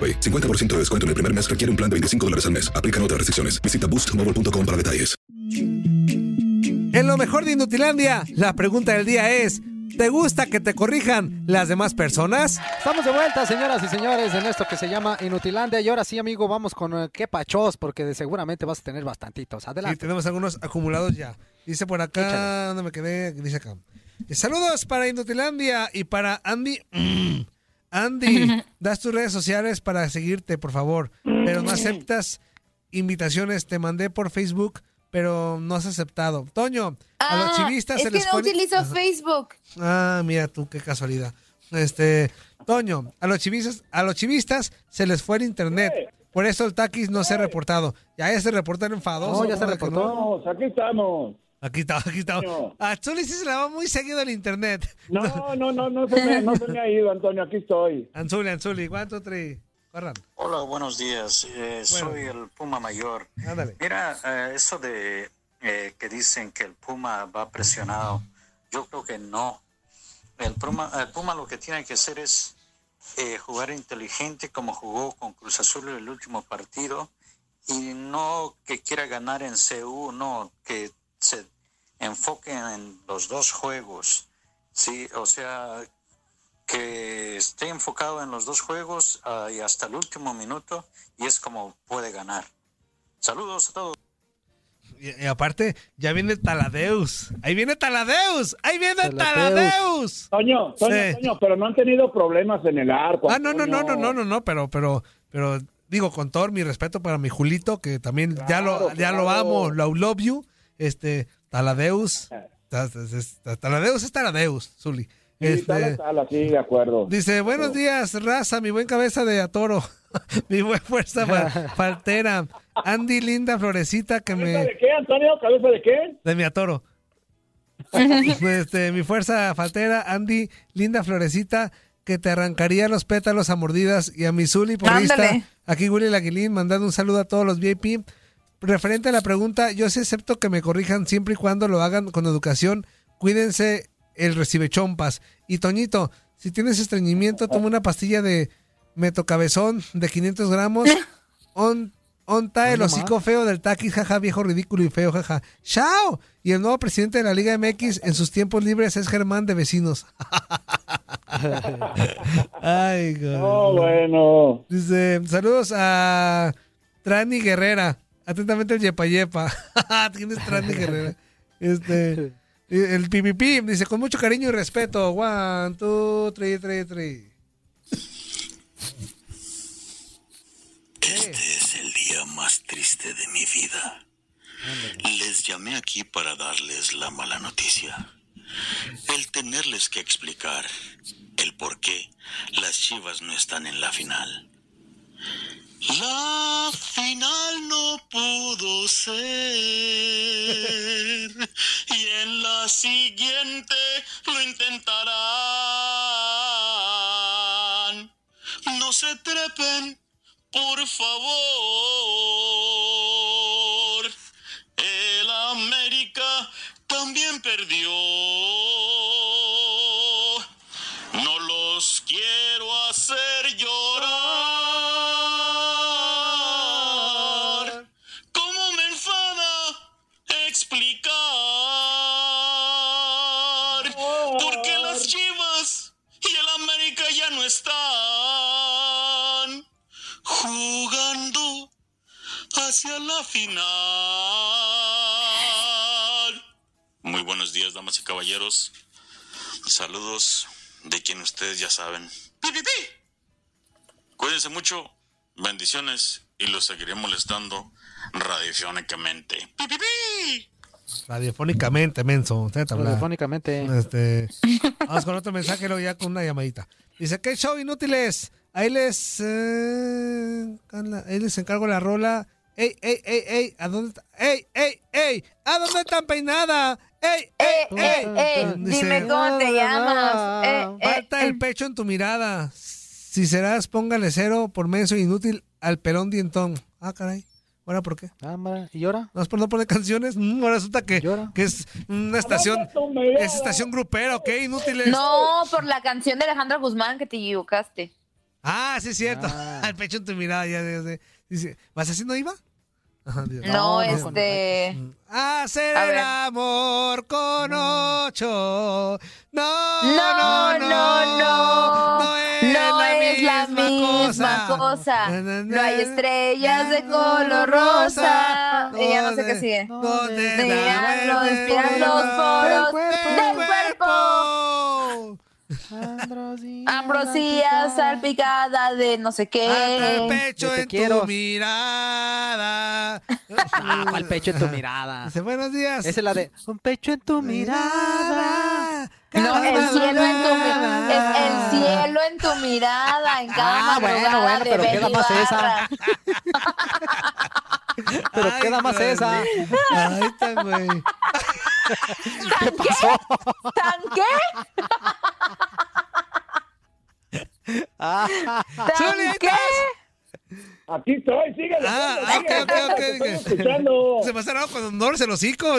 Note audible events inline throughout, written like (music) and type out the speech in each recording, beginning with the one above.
AroPay. 50% de descuento en el primer mes requiere un plan de 25 dólares al mes. Aplican otras restricciones. Visita boostmobile.com para detalles. En lo mejor de Inutilandia, la pregunta del día es: ¿te gusta que te corrijan las demás personas? Estamos de vuelta, señoras y señores, en esto que se llama Inutilandia. Y ahora sí, amigo, vamos con eh, qué pachos, porque de seguramente vas a tener bastantitos. Y Adelante. tenemos algunos acumulados ya. Dice por acá, Échale. ¿dónde me quedé? Dice acá. Saludos para Inutilandia y para Andy. (clears throat) Andy, (laughs) das tus redes sociales para seguirte, por favor. Pero no aceptas invitaciones. Te mandé por Facebook, pero no has aceptado. Toño, a los Ah, chivistas es se que les no pone- utilizo Ajá. Facebook. Ah, mira tú, qué casualidad. Este, Toño, a los chivistas, a los chivistas se les fue el internet. Por eso el taquis no se ha reportado. Ya se reportaron enfadoso. No, ya se ¿cómo de que reportó. no? Aquí estamos. Aquí está, aquí está. A Zuli sí se le va muy seguido el internet. No, no, no, no se me, no se me ha ido, Antonio, aquí estoy. Anzuli, Anzuli, ¿cuánto tres? Corran. Hola, buenos días. Eh, Soy el Puma Mayor. Ándale. Mira, eh, eso de eh, que dicen que el Puma va presionado, yo creo que no. El Puma, el Puma lo que tiene que hacer es eh, jugar inteligente como jugó con Cruz Azul en el último partido y no que quiera ganar en CU, no, que se enfoque en los dos juegos. Sí, o sea, que esté enfocado en los dos juegos ah, y hasta el último minuto y es como puede ganar. Saludos a todos. Y, y aparte, ya viene Taladeus. Ahí viene Taladeus. Ahí viene Taladeus. Taladeus. Toño, Toño, Sí. Toño, pero no han tenido problemas en el arco. Ah, no, no, no, no, no, no, no, pero, pero, pero, digo, con todo mi respeto para mi Julito, que también ya lo, Claro, ya lo amo, lo love you, este, Taladeus, Ta- ta- ta- Taladeus es Taladeus, Zuli. Sí, Este, tala, tala, sí, de acuerdo. dice, buenos días, raza, mi buen cabeza de atoro, (laughs) mi buen fuerza fa- faltera, (laughs) Andy, linda florecita que ¿Cabeza me, de qué, Antonio? ¿Cabeza de qué? de mi atoro. (laughs) Este, mi fuerza faltera, Andy, linda florecita, que te arrancaría los pétalos a mordidas. Y a mi Zuli porrista, aquí Willy Laguilín, mandando un saludo a todos los VIP. Referente a la pregunta, yo sí acepto que me corrijan siempre y cuando lo hagan con educación. Cuídense el recibe chompas. Y Toñito, si tienes estreñimiento, toma una pastilla de metocabezón de 500 gramos. (laughs) On, onta el hocico feo del taquis, jaja, viejo ridículo y feo, jaja. ¡Chao! Y el nuevo presidente de la Liga MX en sus tiempos libres es Germán de Vecinos. (laughs) Ay, God. No, bueno. Dice, saludos a Trani Guerrera. Atentamente el Yepa Yepa. (laughs) Tienes Guerrera. Este, (laughs) el pipipi dice, con mucho cariño y respeto. One, two, three, three, three. Este es el día más triste de mi vida. Les llamé aquí para darles la mala noticia. El tenerles que explicar el por qué las Chivas no están en la final. La final no pudo hacer. Y en la siguiente lo intentarán. No se trepen, por favor. Damas y caballeros. Saludos de quien ustedes ya saben. ¡Pi, pi, pi! Cuídense mucho, bendiciones y los seguiré molestando radiofónicamente. ¡Pi, pi, pi! Radiofónicamente, menso. Radiofónicamente. Este, vamos con otro mensaje, luego ya con una llamadita. Dice, ¿qué show inútiles? Ahí les, eh, ahí les encargo la rola. ¡Ey, ey, ey, ey! ¿A dónde está? ¡Ey, ey, ey! ¿A dónde están peinada? ¡Ey, ey, ey! ey, dime cómo te llamas. Eh, eh, Falta el pecho en tu mirada. Si serás, póngale cero por menso inútil al pelón dientón. Ah, caray. ¿Ahora por qué? Ah, ¿Y ahora? ¿No es por no poner canciones? Mm, ahora resulta que, que es una estación, es estación grupera, ¿ok? Inútiles. No, por la canción de Alejandro Guzmán que te equivocaste. Ah, sí es cierto. (laughs) Al pecho en tu mirada, ya, ya, ya. Dice, ¿vas haciendo IVA? Ajá, Dios. No, este. Hacer A el amor con ocho. No, No, no, no. No es la misma misma cosa. cosa. Na, na, No hay na, estrellas de color rosa. Y ya no sé qué sigue. ¿Dónde Dejan da los vuelta inspiran los poros del del cuerpo. (laughs) Ambrosía salpicada de no sé Hasta el qué. pecho en quiero. tu mirada. (laughs) Ah, ¿cuál pecho en tu mirada? Dice, buenos días. Esa es la de un pecho en tu mirada. No, el cielo en tu es el cielo en tu mirada en cada Ah, bueno, bueno, de pero Benny queda más esa. (laughs) (laughs) Pero Ay, queda más güey. esa. Ahí está, güey. ¿Tan qué? ¿Tan qué? Ah, ¿Tan qué? Aquí estoy, síguele. Ah, síguele, ok, ok, ok, escuchando. Se pasaron con honor el hocico.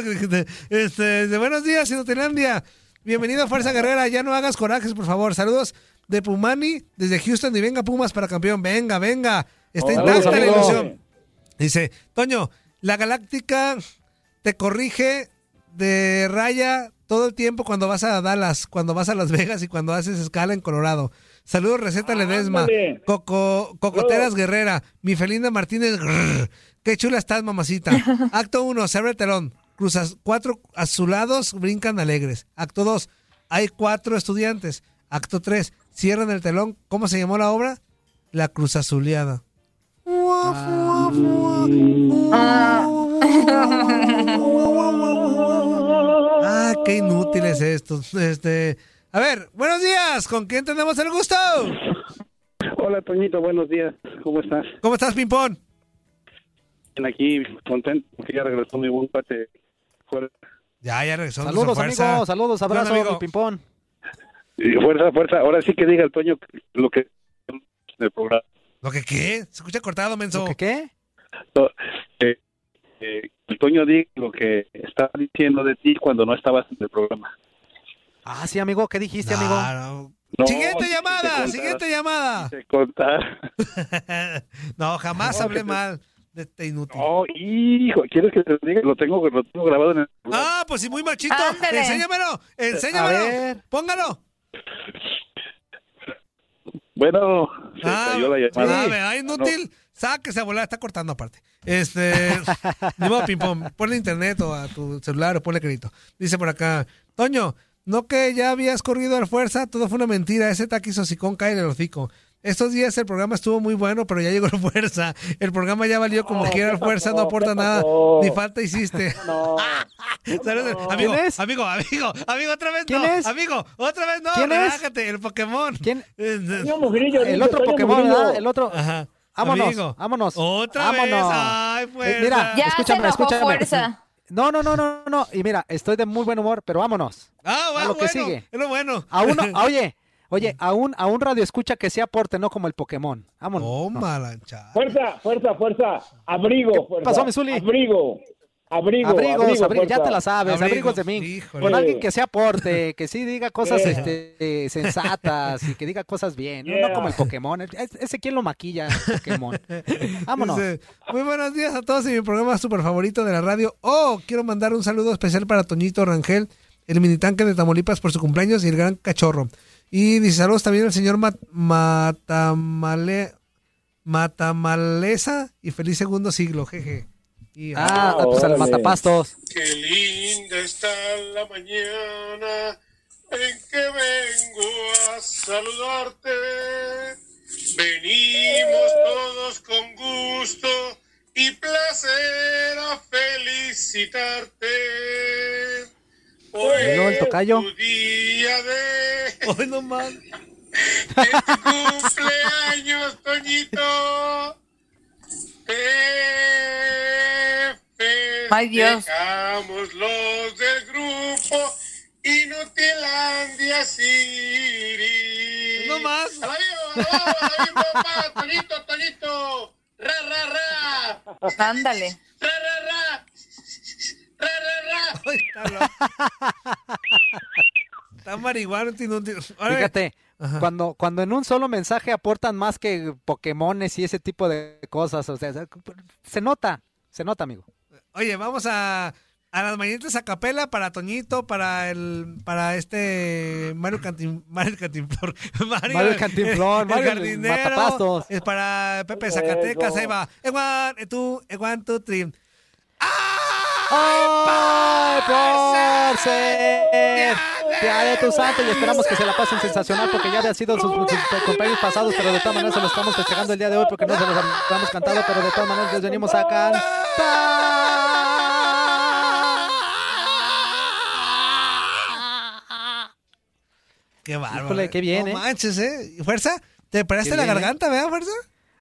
Este, de buenos días, Inutilandia. Bienvenido a Fuerza Guerrera. Ya no hagas corajes, por favor. Saludos de Pumani desde Houston. Y venga, Pumas para campeón. Venga, venga. Está intacta la amigo. ilusión. Dice, Toño, la Galáctica te corrige de raya todo el tiempo cuando vas a Dallas, cuando vas a Las Vegas y cuando haces escala en Colorado. Saludos, receta Ledesma. Coco, Cocoteras Guerrera. Mi Felinda Martínez. grrr. Qué chula estás, mamacita. (laughs) Acto 1, se abre el telón. Cruzas cuatro azulados, brincan alegres. Acto 2, hay cuatro estudiantes. Acto 3, cierran el telón. ¿Cómo se llamó la obra? La Cruz Azuleada. Ah, qué inútiles estos. Este, a ver, buenos días. ¿Con quién tenemos el gusto? Hola, Toñito, buenos días. ¿Cómo estás? ¿Cómo estás, Pimpón? Bien, Aquí, contento porque ya regresó mi buen fuera. Ya, ya regresó. saludos, amigos. Saludos, ¿Qué onda, abrazos, amigo? mi pimpón. Y fuerza, fuerza. Ahora sí que diga el Toño lo que del programa. ¿Lo que qué? Se escucha cortado, menso. ¿Qué qué? No, eh, eh, el Toño diga lo que estaba diciendo de ti cuando no estabas en el programa. Ah, sí, amigo. ¿Qué dijiste, amigo? Claro. No, siguiente si te llamada, siguiente llamada. te contara. (laughs) no, jamás No, hablé que te- mal de este inútil. Oh, hijo, ¿quieres que te diga? Lo tengo, lo tengo grabado en el programa. Ah, pues sí, muy machito. Ándale. Enséñamelo, enséñamelo. A ver. Póngalo. Bueno, se Ah, cayó la llamada. ah, inútil. Sáquese a volar, está cortando aparte. Este, (laughs) ni modo, ping-pong. Ponle internet o a tu celular o ponle crédito. Dice por acá, Toño, no que ya habías corrido al fuerza, todo fue una mentira. Ese taquizo sicón cae en el hocico. Estos días el programa estuvo muy bueno, pero ya llegó la (laughs) fuerza. El programa ya valió como quiera el fuerza, no aporta nada. Ni falta hiciste. (laughs) No, (laughs) Saludos. Amigo, ¿Quién es? amigo, amigo, amigo, otra vez ¿Quién no. es? Amigo, otra vez no. ¿Quién es? Relájate, el Pokémon. ¿Quién? Eh, El dice otro Pokémon. ¿verdad? El otro. Ajá. Vámonos, amigo. vámonos. Otra vámonos. vez. Ay, Eh, fuerza. mira, Ya escúchame, escúchame. fuerza. No, no, no, no, no. Y mira, estoy de muy buen humor, pero vámonos. Ah, a va, lo que bueno, sigue. Es lo bueno. A uno, a- oye, oye, a un, a un radio escucha que sea aporte, no como el Pokémon. Vámonos. Tómala, chaval. Fuerza, fuerza, fuerza. Abrigo, fuerza. pasó, mi Zuli? Abrigo. Abrigo, Abrigos, abrigo, abrigos, ya te la sabes, Abrigo, abrigos de mí. híjole. Con alguien que sea aporte, que sí diga cosas Yeah. este, sensatas y que diga cosas bien, no- no como el Pokémon. Es- Ese quién lo maquilla, el Pokémon. (laughs) Vámonos. Dice, muy buenos días a todos en mi programa super favorito de la radio. Oh, quiero mandar un saludo especial para Toñito Rangel, el minitanque de Tamaulipas por su cumpleaños y el gran cachorro. Y dice saludos también al señor Mat- Matamale- Matamaleza y feliz segundo siglo, jeje. Y, Ah, pues al matapastos. Qué linda está la mañana en que vengo a saludarte. Venimos todos con gusto y placer a felicitarte. Hoy ¿Y luego el es tocayo? tu día de, Hoy no más. cumpleaños, Toñito. Te Ay, Dios. festejamos los del grupo Inutilandia City. No más. ¡A la viva, a la viva, papá! ¡Toñito, Toñito! ¡Ra, ra, ra! Ándale. ¡Ra, ra, ra! ¡Ra, ra, ra! Ay, está marihuana, tiene un- Ahora, Fíjate, Ajá. cuando, cuando en un solo mensaje aportan más que Pokémones y ese tipo de cosas, o sea, se nota, se nota, amigo. Oye, vamos a, a las mañanitas a capela para Toñito, para el, para este Mario Cantin, Mario Cantinflor, (laughs) Mario, Mario Cantinflón, el Mario el jardinero, Matapastos. es para Pepe Zacatecas, Eso. ahí va, Ewan, tú, Ewan, tú, trim. ¡Ay, por ser! Día de tu santo y esperamos que se la pasen sensacional porque ya había sido sus, sus cumpleaños pasados, pero de todas maneras se lo estamos festejando el día de hoy porque no se los habíamos cantado, pero de todas maneras les venimos a cantar. Qué bárbaro. Híjole, qué bien, no ¿eh? manches, ¿eh? Fuerza, te paraste la bien, ¿eh? garganta, ¿verdad, Fuerza?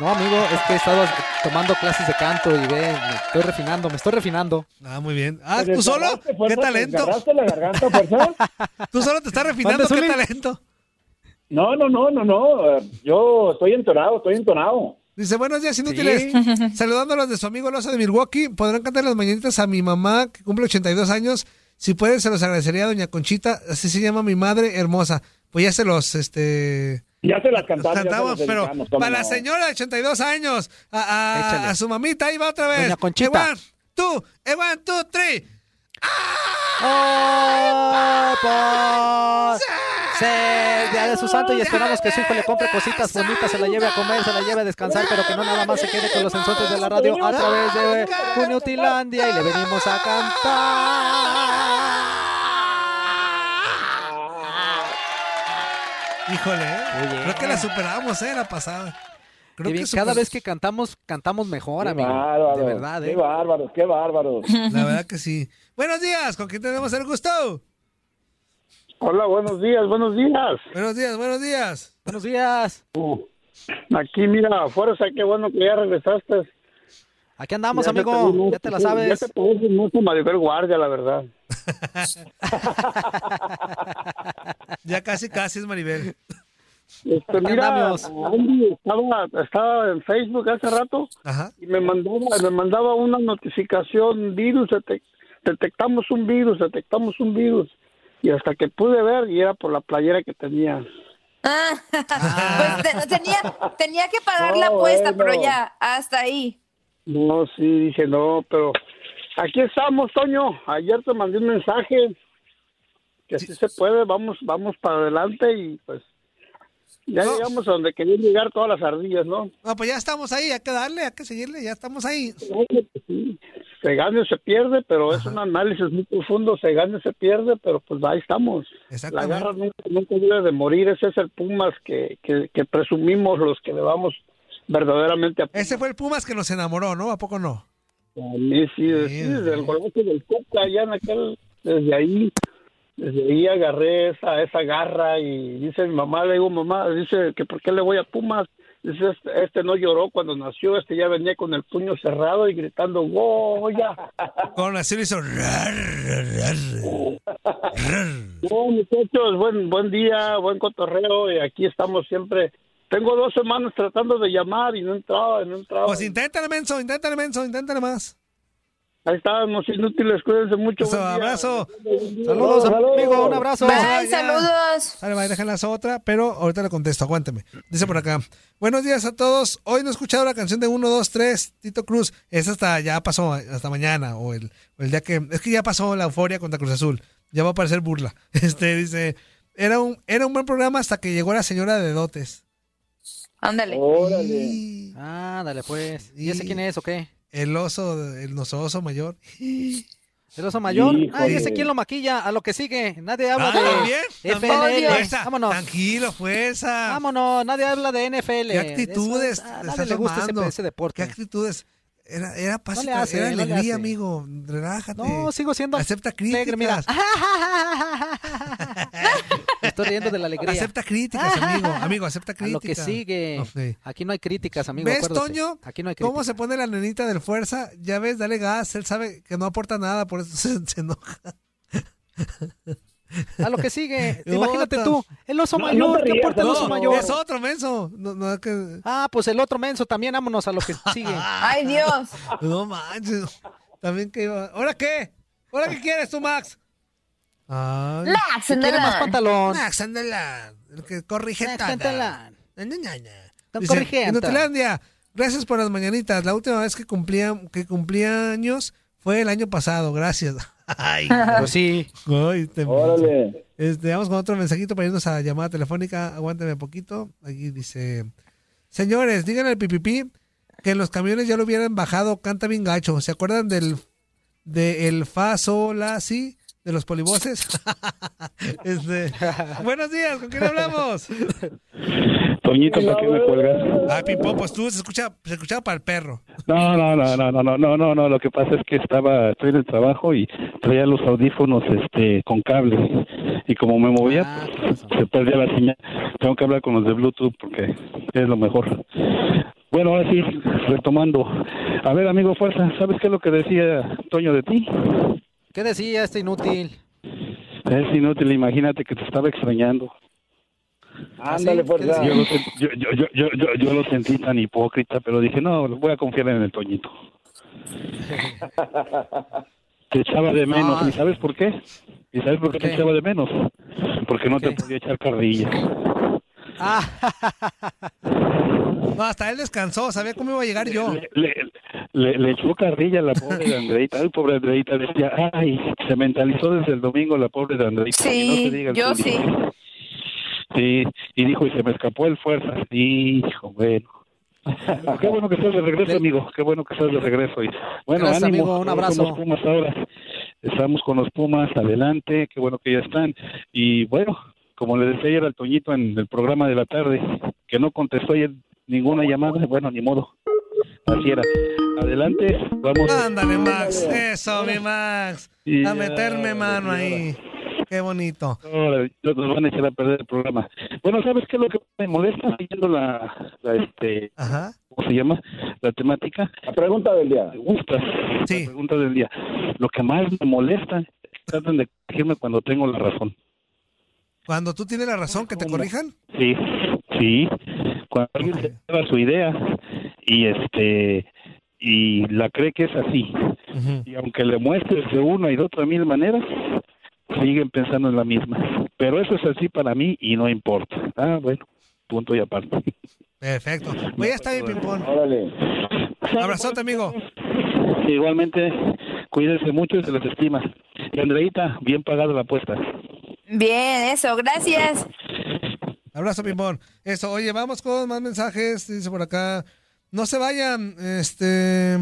No, amigo, es que he estado tomando clases de canto y ve, me estoy refinando, me estoy refinando. Ah, muy bien. Ah, ¿Te ¿tú solo? ¿Qué ¿Te talento? desgarraste la garganta, fuerza? (laughs) ¿Tú solo te estás refinando? ¿Mande, ¿Qué talento? No, no, no, no, no. Yo estoy entonado, estoy entonado. Dice, buenos días, inútiles. (laughs) Saludándolos de su amigo oso de Milwaukee. Podrán cantar las mañanitas a mi mamá, que cumple 82 años. Si pueden, se los agradecería a doña Conchita. Así se llama mi madre hermosa. Pues ya se los, este... Ya se las cantamos. ya se cantamos, las pero dedicamos, ¿cómo para la señora de 82 años, a, a- a su mamita, ahí va otra vez. Doña Conchita. Ewan, tú, Ewan, tú, three. ¡Ay, por ser Día de su santo y esperamos que su hijo le compre cositas bonitas, se la lleve a comer, se la lleve a descansar, pero que no nada más se quede con los ensueños de la radio a través de Uniutilandia y le venimos a cantar. Híjole, ¿eh? Creo que la superamos, ¿eh? La pasada. Creo Qué bien, que cada vez que cantamos, cantamos mejor, Qué amigo. bárbaro, De verdad, Qué ¿eh? bárbaros, qué bárbaros. La verdad que sí. Buenos días, ¿con quién tenemos el gusto? Hola, buenos días, buenos días. Buenos días, buenos días. Buenos días. Uh, aquí, mira, fuerza, qué bueno que ya regresaste. Aquí andamos, Ya amigo. Ya te la Ya sabes. te pedí mucho Maribel Guardia, la verdad. (laughs) Ya casi, casi es Maribel. Este, mira. Andy, estaba, estaba en Facebook hace rato Ajá. y me mandaba, me mandaba una notificación, virus, detec- detectamos un virus, detectamos un virus. Y hasta que pude ver, y era por la playera que tenía. Ah, (laughs) pues te- tenía, tenía que pagar la apuesta, bueno. pero ya, hasta ahí. No, sí, dije, no, pero aquí estamos, Toño. Ayer te mandé un mensaje que sí se puede, vamos, vamos para adelante y pues Ya llegamos a donde querían llegar todas las ardillas, ¿no? No, pues ya estamos ahí, hay que darle, hay que seguirle, ya estamos ahí. Se gana o se pierde, pero es un análisis muy profundo. Se gana o se pierde, pero pues ahí estamos. La garra nunca, nunca debe de morir. Ese es el Pumas que, que, que presumimos los que le vamos verdaderamente a Ese fue el Pumas que nos enamoró, ¿no? ¿A poco no? A mí sí, sí, desde el golazo del Cuca, allá en aquel, desde ahí, desde ahí agarré esa, esa garra y dice mi mamá, le digo, mamá, dice que por qué le voy a Pumas. Dice, este, este no lloró cuando nació, este ya venía con el puño cerrado y gritando, ¡Goya! (laughs) Con le hizo. rar, rar, rar. No, muchachos, buen, buen día, buen cotorreo y aquí estamos siempre. Tengo dos semanas tratando de llamar y no entraba, no entraba. Pues inténtale, menso, inténtale, menso, inténtale más. Ahí estábamos inútiles, cuídense mucho. Eso, buen día. abrazo. Saludos, amigo, un abrazo. Bye, saludos. Vale, vale, déjenlas otra, pero ahorita le contesto, aguánteme. Dice por acá, buenos días a todos. Hoy no he escuchado la canción de 1, 2, 3, Tito Cruz. Esa hasta ya pasó, hasta mañana, o el, o el día que... Es que ya pasó la euforia contra Cruz Azul. Ya va a parecer burla. (laughs) Este, dice, era un, era un buen programa hasta que llegó la señora de dotes. Ándale. Y Ah, dale pues. ¿Y ese quién es o qué? el oso, el oso mayor. (gasps) ¿El oso mayor? Híjole. Ah, ¿y ese quién lo maquilla? A lo que sigue. Nadie habla Ah, de ¿también? FNL. Fuerza, Vámonos. Tranquilo, fuerza. Vámonos, nadie habla de NFL. ¿Qué actitudes? Eso es- a te nadie estás le gusta ese, deporte. ¿Qué actitudes? Era, era paz, No hace, era alegría, amigo. Relájate. No, sigo siendo Acepta alegre, mira. (laughs) Estoy riendo de la alegría. Acepta críticas, amigo. (laughs) Amigo, acepta A críticas. lo que sigue. Aquí no hay críticas, amigo. ¿Ves, acuérdate. Toño? Aquí no hay ¿Cómo críticas. se pone la nenita del fuerza? Ya ves, dale gas. Él sabe que no aporta nada, por eso (laughs) se, se enoja. A lo que sigue. (laughs) Imagínate tú, el oso No, mayor. no ¿Qué aporta el no, oso mayor? Es otro menso. No, no, que... Ah, pues el otro menso también. Vámonos a lo que sigue. Ay, Dios. No manches. También que iba. ¿Ahora qué? ¿Ahora qué quieres tú, Max? Ay. Max, ¿Quiere más pantalón? Ándala. El que corrige na. Don Dice, Corrigenta. en gracias por las mañanitas. La última vez que cumplía, que cumplía años fue el año pasado. Gracias. (laughs) Ay, Pues sí. Ay, te- Órale. Este, vamos con otro mensajito para irnos a llamada telefónica. Aguántame un poquito. Aquí dice: Señores, díganle al pipipi que en los camiones ya lo hubieran bajado. Canta bien gacho. ¿Se acuerdan del de el fa, sol, la, si? De los polivoces. (laughs) este, buenos días, ¿con quién hablamos? Toñito, ¿para qué me cuelgas? Ay, Pimpón, pues tú se escucha, se escuchaba para el perro. No, no, no, no, no, no, no, no, no, lo que pasa es que estaba, estoy en el trabajo y traía los audífonos este con cable y como me movía, Ah, pues, se perdía la señal. Tengo que hablar con los de Bluetooth porque es lo mejor. Bueno, ahora sí, retomando. A ver, amigo Fuerza, ¿sabes qué es lo que decía Toño de ti? ¿Qué decía este inútil? Es inútil, imagínate que te estaba extrañando. Ándale, ¿qué fuerza. decía? Yo yo, yo, yo, yo, lo sentí tan hipócrita, pero dije, no, voy a confiar en el Toñito. (laughs) Te echaba de menos. Ah. ¿Y sabes por qué? ¿Y sabes por qué te echaba de menos? Porque no te podía echar carrilla. Ah, (laughs) No, hasta él descansó, sabía cómo iba a llegar yo. Le, le, le- le echó carrilla a la pobre de Andreita. Ay, pobre Andreita. Decía, ay, se mentalizó desde el domingo la pobre de Andreita. Sí, Y no se diga el yo público. sí. Sí, y dijo, y se me escapó el fuerza. Hijo, bueno. (laughs) Qué bueno que estás de regreso, amigo. Qué bueno que estás de regreso. Y, bueno, Gracias, ánimo. amigo. Un Todos abrazo. somos Pumas ahora. Estamos con los Pumas adelante. Qué bueno que ya están. Y bueno, como le decía ayer al Toñito en el programa de la tarde, que no contestó ayer ninguna llamada, bueno, ni modo. Así era. Adelante, vamos. Ándale, Max. Eso, mi Max. Y A ya, meterme mano ahí. Qué bonito. Ahora, nos van a echar a perder el programa. Bueno, ¿sabes qué es lo que me molesta siguiendo la, la este, Ajá. ¿cómo se llama? La temática. La pregunta del día. Me gusta. Sí. La pregunta del día. Lo que más me molesta es que tratan de corregirme cuando tengo la razón. Cuando tú tienes la razón, que te corrijan. Sí, sí. Cuando alguien se lleva su idea y este y la cree que es así y aunque le muestres de una y de otra mil maneras siguen pensando en la misma. Pero eso es así para mí y no importa. Ah, bueno, punto y aparte. Perfecto. (laughs) Pues ya está bien, Pimpón. Órale. Abrazote, amigo. Igualmente, cuídense mucho y se les estima. Y Andreita, bien pagada la apuesta. Bien, eso, gracias. Abrazo, Pimpón. Eso, oye, vamos con más mensajes. Dice por acá. No se vayan. Este.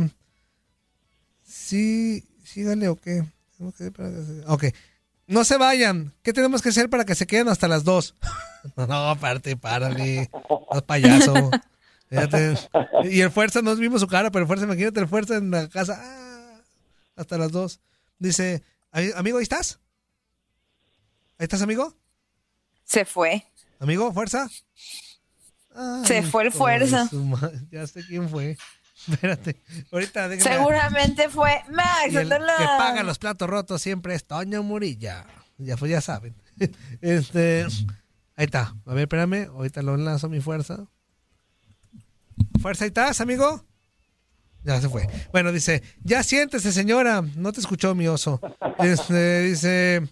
Sí, síganle o qué. Tengo que- para que se- Ok. No se vayan. ¿Qué tenemos que hacer para que se queden hasta las dos? (laughs) no, aparte, párale. No payaso. Fíjate. Y el Fuerza, no vimos su cara, pero el Fuerza, imagínate el Fuerza en la casa. ah, hasta las dos. Dice, "Ay, amigo, ¿ahí estás? ¿Ahí estás, amigo? Se fue. ¿Amigo, Fuerza? Se fue el Fuerza. Ya sé quién fue. (laughs) Espérate. Ahorita déjame. Seguramente (laughs) fue Max. El que paga los platos rotos siempre es Toño Murilla. Ya, pues ya saben. (laughs) Este. Ahí está. A ver, espérame. Ahorita lo enlazo mi fuerza. Fuerza, ahí estás, amigo. Ya se fue. Bueno, dice, ya siéntese, señora. No te escuchó mi oso. Este, dice,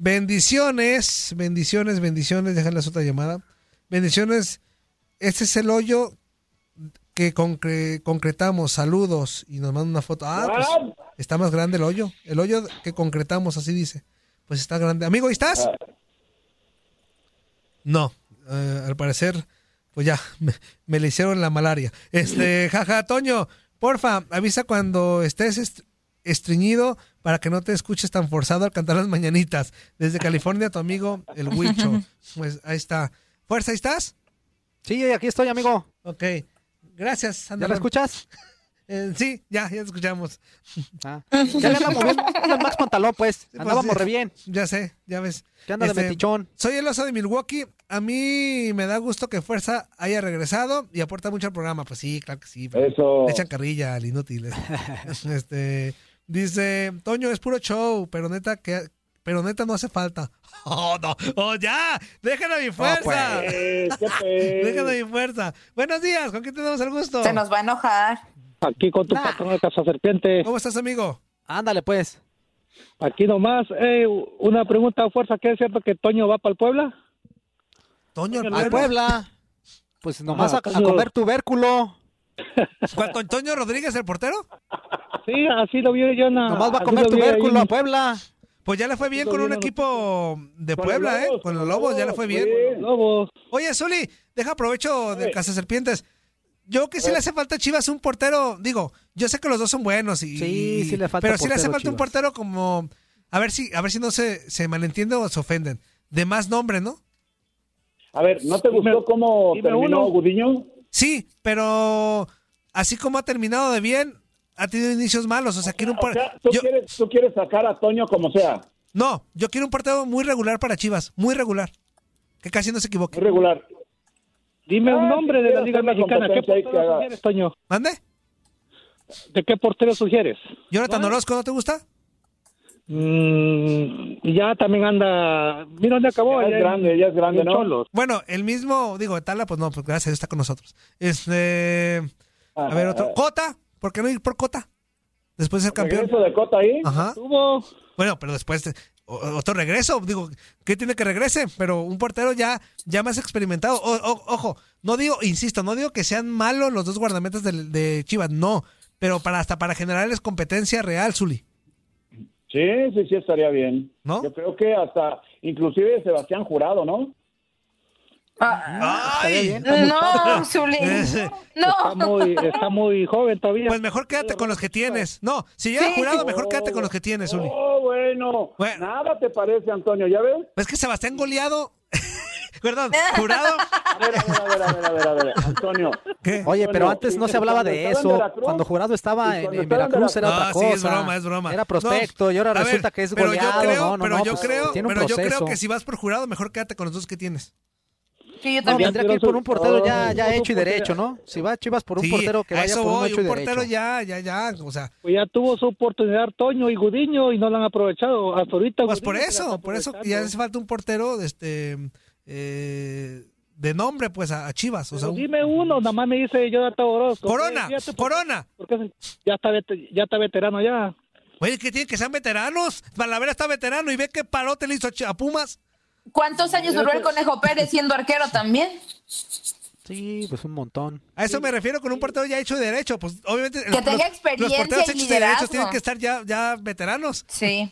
bendiciones, bendiciones, bendiciones. Déjale otra llamada. Bendiciones. Este es el hoyo que concre- concretamos. Saludos. Y nos manda una foto. Ah, pues está más grande el hoyo. El hoyo que concretamos, así dice. Pues está grande. Amigo, ¿ahí estás? No, eh, al parecer, pues ya, me, me le hicieron la malaria. Este, jaja, Toño, porfa, avisa cuando estés est- estreñido para que no te escuches tan forzado al cantar las mañanitas. Desde California, tu amigo, el Huicho. (laughs) Pues ahí está. Fuerza, ¿ahí estás? Sí, aquí estoy, amigo. Ok, gracias. ¿Ya la escuchas? (laughs) Eh, sí, ya, ya te escuchamos. Ah. (laughs) Ya le andamos bien el Max Pantalón, pues. pues, Andábamos sí. re bien. Ya sé, ya ves. ¿Qué anda de Este, metichón? Soy el oso de Milwaukee. A mí me da gusto que Fuerza haya regresado y aporta mucho al programa. Pues sí, claro que sí. Eso. Le echan carrilla al inútil. este, dice, Toño, es puro show, pero neta que pero neta no hace falta. (laughs) Oh, no. Oh, ya. Déjame mi fuerza. ¿qué (laughs) pues? Déjame mi fuerza. Buenos días. ¿Con quién tenemos el gusto? Se nos va a enojar. Aquí con tu patrón de Casa Serpiente. ¿Cómo estás, amigo? Ándale, pues. Aquí nomás. Eh, una pregunta a fuerza. ¿Qué es cierto que Toño va para el Puebla? Toño, Al Puebla. Pues nomás Ah, a, comer tubérculo. (laughs) ¿Cuál, Toñ- ¿Toño Rodríguez, el portero? Sí, así lo vi yo en la- Nomás va a comer ahí tubérculo a Puebla. Pues ya le fue bien con un equipo de Puebla, ¿eh? Con los Lobos ya le fue bien. sí. Lobos. Oye, Zuli, deja aprovecho de Casa Serpientes. Yo que sí le hace falta a Chivas un portero, digo, yo sé que los dos son buenos y Sí, sí le falta pero sí le hace falta un portero como a ver si a ver si no se, se malentiende o se ofenden. De más nombre, ¿no? A ver, ¿no te gustó cómo dime terminó uno. Gudiño? Sí, pero así como ha terminado de bien, ha tenido inicios malos, o sea, quiero un O sea, ¿tú, quieres, tú quieres sacar a Toño como sea. No, yo quiero un portero muy regular para Chivas, muy regular. Que casi no se equivoque. Muy regular. Dime un Ah, nombre de la Liga Mexicana. ¿Qué portero sugieres, Toño? ¿Mande? ¿De qué portero sugieres? Jonathan Orozco, ¿no te gusta? Mm, y ya también anda. Mira dónde acabó. Ya es grande, ya es grande, ¿no? Cholos. Bueno, el mismo, digo, Tala, pues no, pues gracias, está con nosotros. Este, a ver, otro. Cota, ¿por qué no ir por Cota? Después de ser campeón. ¿Regreso de Cota ahí? Ajá. Tuvo. Bueno, pero después, de- otro regreso, digo, ¿qué tiene que regrese? Pero un portero ya, ya más experimentado. O- o- ojo, no digo, insisto, no digo que sean malos los dos guardametas de, de Chivas, no. Pero para hasta para generarles competencia real, Zuli. Sí, sí, sí, estaría bien. ¿No? Yo creo que hasta, inclusive Sebastián Jurado, ¿no? ¡Ay! No, Zuli. Está muy, está muy joven todavía. Pues mejor quédate con los que tienes. No, si llega Sí. jurado, mejor quédate con los que tienes, Zuli. Oh, bueno. Nada te parece, Antonio, ¿ya ves? Es que Sebastián goleado. Perdón, jurado. A ver, a ver, a ver, a ver, a ver, a ver, Antonio. Oye, pero Antonio, antes no se hablaba de eso. Veracruz, Cuando Jurado estaba en, cuando en estaba en Veracruz era No, otra sí, cosa. es broma, es broma. Era prospecto y ahora A ver, resulta que es pero goleado. Yo creo, no, no, pero no, yo pues, creo, tiene un pero yo creo que si vas por jurado, mejor quédate con los dos que tienes. Sí, yo No, también. tendría que ir por un portero ya, ya No, hecho y derecho, ¿no? Si va Chivas por un Sí, portero que vaya eso por un voy, hecho y un portero derecho. ya, ya, ya, o sea, Pues ya tuvo su oportunidad Toño y Gudiño y no la han aprovechado. Hasta ahorita. pues por Gudiño eso, por eso ya hace falta un portero, este, eh, de nombre, pues, a, a Chivas, o sea, Pero un- dime uno, nada más me dice Jonathan Orozco. Corona, Fíjate, ¿por- Corona. porque ya está, vete- ya está veterano ya. Oye, que tienen que ser veteranos. Talavera está veterano y ve qué parote le hizo a Pumas. ¿Cuántos años duró el Conejo Pérez siendo arquero también? Sí, pues un montón. A eso me refiero con un portero ya hecho de derecho. Pues obviamente Que tenga experiencia los porteros y hechos de derecho liderazgo. tienen que estar ya, ya veteranos. Sí.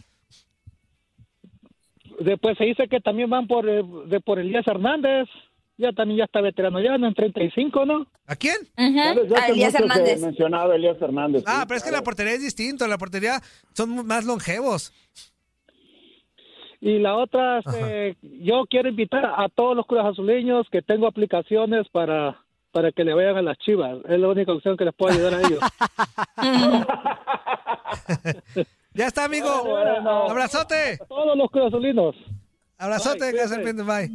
Después se dice que también van por, eh, de por Elías Hernández. ya también ya está veterano, ya en 35, ¿no? ¿A quién? Ves, ya A Elías Hernández. mencionaba Elías Hernández. Ah, sí, pero es que claro. la portería es distinto. La portería son más longevos. Y la otra, este, yo quiero invitar a todos los Cruz Azuleños que tengo aplicaciones para para que le vayan a las Chivas. Es la única opción que les puedo ayudar a ellos. (laughs) (laughs) Ya está, amigo. Bueno. Abrazote. todos los Cruz Azulinos. Abrazote, Bye, serpiente. Bye.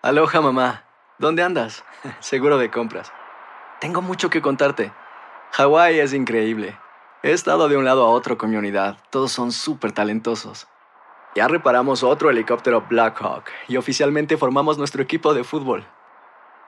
Aloha mamá, ¿dónde andas? (laughs) Seguro de compras. Tengo mucho que contarte. Hawái es increíble. He estado de un lado a otro con mi unidad. Todos son súper talentosos. Ya reparamos otro helicóptero Blackhawk y oficialmente formamos nuestro equipo de fútbol.